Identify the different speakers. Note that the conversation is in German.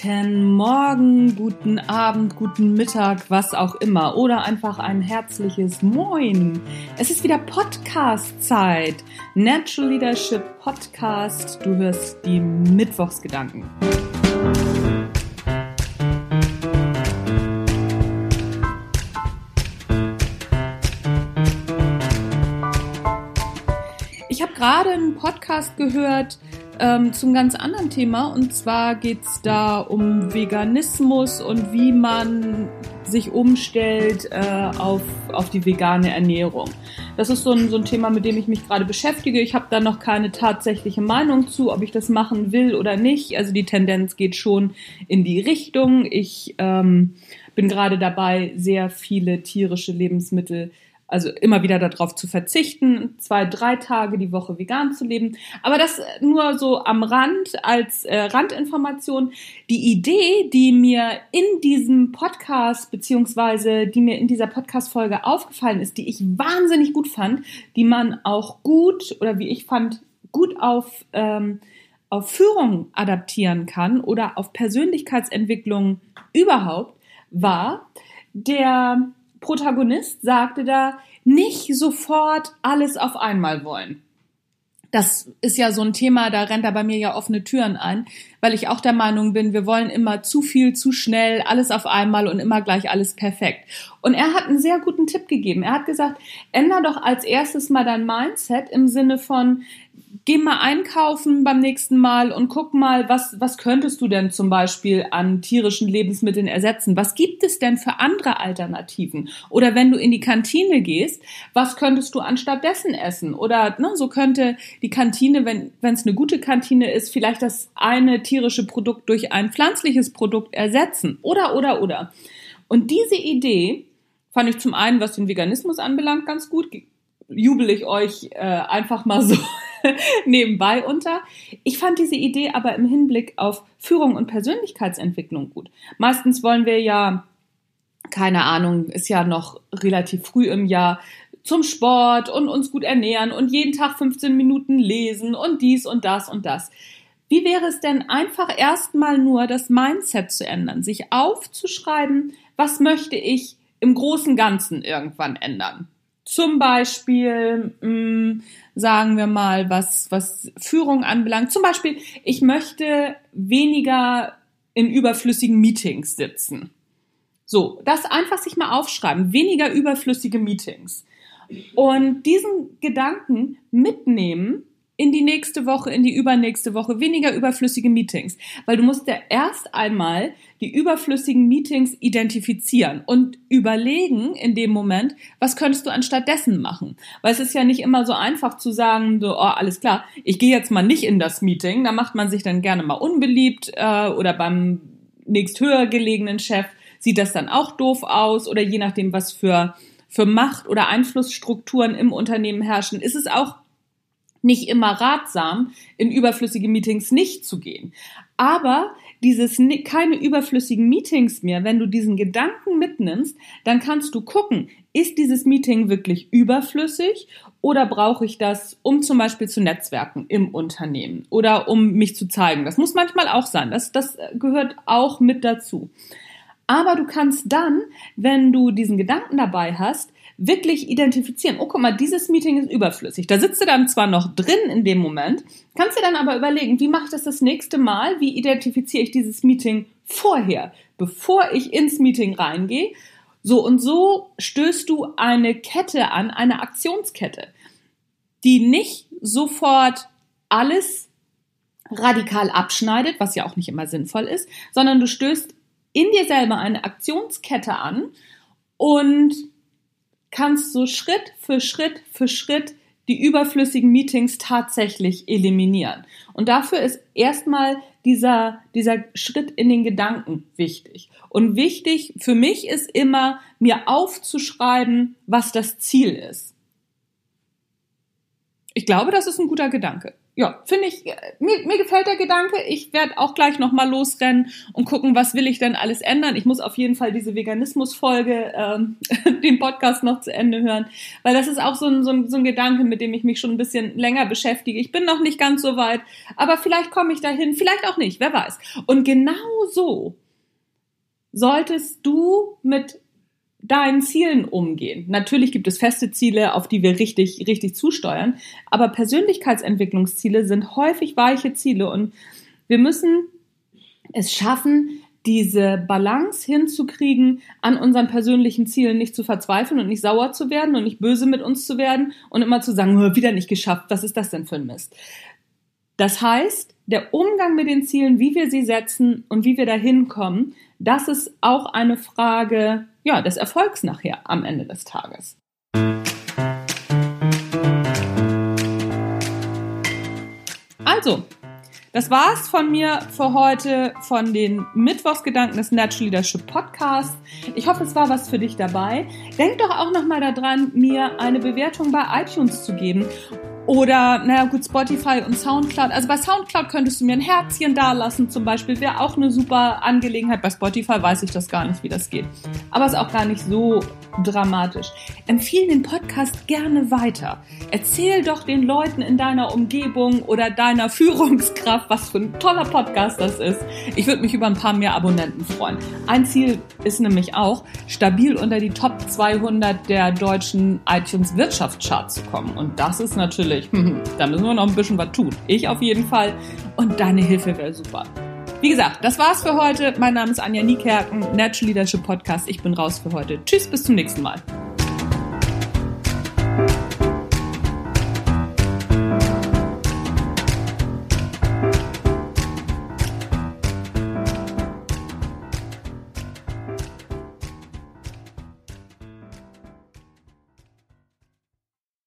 Speaker 1: Guten Morgen, guten Abend, guten Mittag, was auch immer. Oder einfach ein herzliches Moin. Es ist wieder Podcast-Zeit. Natural Leadership Podcast. Du hörst die Mittwochsgedanken. Ich habe gerade einen Podcast gehört, ähm, zum ganz anderen Thema. Und zwar geht's da um Veganismus und wie man sich umstellt äh, auf, auf die vegane Ernährung. Das ist so ein, so ein Thema, mit dem ich mich gerade beschäftige. Ich habe da noch keine tatsächliche Meinung zu, ob ich das machen will oder nicht. Also die Tendenz geht schon in die Richtung. Ich ähm, bin gerade dabei, sehr viele tierische Lebensmittel also immer wieder darauf zu verzichten, zwei, drei Tage die Woche vegan zu leben. Aber das nur so am Rand als äh, Randinformation. Die Idee, die mir in diesem Podcast beziehungsweise die mir in dieser Podcast-Folge aufgefallen ist, die ich wahnsinnig gut fand, die man auch gut oder wie ich fand, gut auf, ähm, auf Führung adaptieren kann oder auf Persönlichkeitsentwicklung überhaupt, war der Protagonist sagte da, nicht sofort alles auf einmal wollen. Das ist ja so ein Thema, da rennt er bei mir ja offene Türen ein, weil ich auch der Meinung bin, wir wollen immer zu viel, zu schnell, alles auf einmal und immer gleich alles perfekt. Und er hat einen sehr guten Tipp gegeben. Er hat gesagt, änder doch als erstes mal dein Mindset im Sinne von, geh mal einkaufen beim nächsten Mal und guck mal, was, was könntest du denn zum Beispiel an tierischen Lebensmitteln ersetzen? Was gibt es denn für andere Alternativen? Oder wenn du in die Kantine gehst, was könntest du anstatt dessen essen? Oder ne, so könnte die Kantine, wenn es eine gute Kantine ist, vielleicht das eine tierische Produkt durch ein pflanzliches Produkt ersetzen. Oder, oder, oder. Und diese Idee fand ich zum einen, was den Veganismus anbelangt, ganz gut. Jubel ich euch äh, einfach mal so nebenbei unter. Ich fand diese Idee aber im Hinblick auf Führung und Persönlichkeitsentwicklung gut. Meistens wollen wir ja, keine Ahnung, ist ja noch relativ früh im Jahr, zum Sport und uns gut ernähren und jeden Tag 15 Minuten lesen und dies und das und das. Wie wäre es denn einfach erstmal nur das Mindset zu ändern, sich aufzuschreiben, was möchte ich im großen Ganzen irgendwann ändern? Zum Beispiel, mh, mm, sagen wir mal, was, was Führung anbelangt. Zum Beispiel, ich möchte weniger in überflüssigen Meetings sitzen. So, das einfach sich mal aufschreiben. Weniger überflüssige Meetings. Und diesen Gedanken mitnehmen in die nächste Woche, in die übernächste Woche, weniger überflüssige Meetings. Weil du musst ja erst einmal die überflüssigen Meetings identifizieren und überlegen in dem Moment, was könntest du anstatt dessen machen. Weil es ist ja nicht immer so einfach zu sagen, so, oh, alles klar, ich gehe jetzt mal nicht in das Meeting, da macht man sich dann gerne mal unbeliebt äh, oder beim nächst höher gelegenen Chef sieht das dann auch doof aus oder je nachdem, was für für Macht oder Einflussstrukturen im Unternehmen herrschen, ist es auch nicht immer ratsam, in überflüssige Meetings nicht zu gehen. Aber dieses keine überflüssigen Meetings mehr, wenn du diesen Gedanken mitnimmst, dann kannst du gucken, ist dieses Meeting wirklich überflüssig oder brauche ich das, um zum Beispiel zu netzwerken im Unternehmen oder um mich zu zeigen? Das muss manchmal auch sein. Das, das gehört auch mit dazu. Aber du kannst dann, wenn du diesen Gedanken dabei hast, wirklich identifizieren, oh guck mal, dieses Meeting ist überflüssig. Da sitzt du dann zwar noch drin in dem Moment, kannst dir dann aber überlegen, wie mache ich das das nächste Mal? Wie identifiziere ich dieses Meeting vorher, bevor ich ins Meeting reingehe? So und so stößt du eine Kette an, eine Aktionskette, die nicht sofort alles radikal abschneidet, was ja auch nicht immer sinnvoll ist, sondern du stößt in dir selber eine Aktionskette an und kannst so Schritt für Schritt für Schritt die überflüssigen Meetings tatsächlich eliminieren. Und dafür ist erstmal dieser, dieser Schritt in den Gedanken wichtig. Und wichtig für mich ist immer, mir aufzuschreiben, was das Ziel ist. ich glaube, das ist ein guter Gedanke. Ja, finde ich, mir, mir gefällt der Gedanke. Ich werde auch gleich nochmal losrennen und gucken, was will ich denn alles ändern. Ich muss auf jeden Fall diese Veganismus-Folge, ähm, den Podcast noch zu Ende hören, weil das ist auch so ein, so, ein, so ein Gedanke, mit dem ich mich schon ein bisschen länger beschäftige. Ich bin noch nicht ganz so weit, aber vielleicht komme ich dahin, vielleicht auch nicht, wer weiß. Und genau so solltest du mit deinen Zielen umgehen. Natürlich gibt es feste Ziele, auf die wir richtig, richtig zusteuern, aber Persönlichkeitsentwicklungsziele sind häufig weiche Ziele und wir müssen es schaffen, diese Balance hinzukriegen, an unseren persönlichen Zielen nicht zu verzweifeln und nicht sauer zu werden und nicht böse mit uns zu werden und immer zu sagen, wieder nicht geschafft, was ist das denn für ein Mist? Das heißt, der Umgang mit den Zielen, wie wir sie setzen und wie wir dahin kommen, das ist auch eine Frage ja, des Erfolgs nachher am Ende des Tages. Also, das war's von mir für heute von den Mittwochsgedanken des Natural Leadership Podcasts. Ich hoffe, es war was für dich dabei. Denk doch auch noch mal daran, mir eine Bewertung bei iTunes zu geben oder, naja, gut, Spotify und Soundcloud. Also bei Soundcloud könntest du mir ein Herzchen dalassen zum Beispiel. Wäre auch eine super Angelegenheit. Bei Spotify weiß ich das gar nicht, wie das geht. Aber ist auch gar nicht so dramatisch. Empfehle den Podcast gerne weiter. Erzähl doch den Leuten in deiner Umgebung oder deiner Führungskraft, was für ein toller Podcast das ist. Ich würde mich über ein paar mehr Abonnenten freuen. Ein Ziel ist nämlich auch, stabil unter die Top 200 der deutschen iTunes Wirtschaftscharts zu kommen. Und das ist natürlich, da müssen wir noch ein bisschen was tun. Ich auf jeden Fall. Und deine Hilfe wäre super. Wie gesagt, das war's für heute. Mein Name ist Anja Niekerken, Natural Leadership Podcast. Ich bin raus für heute. Tschüss, bis zum nächsten Mal.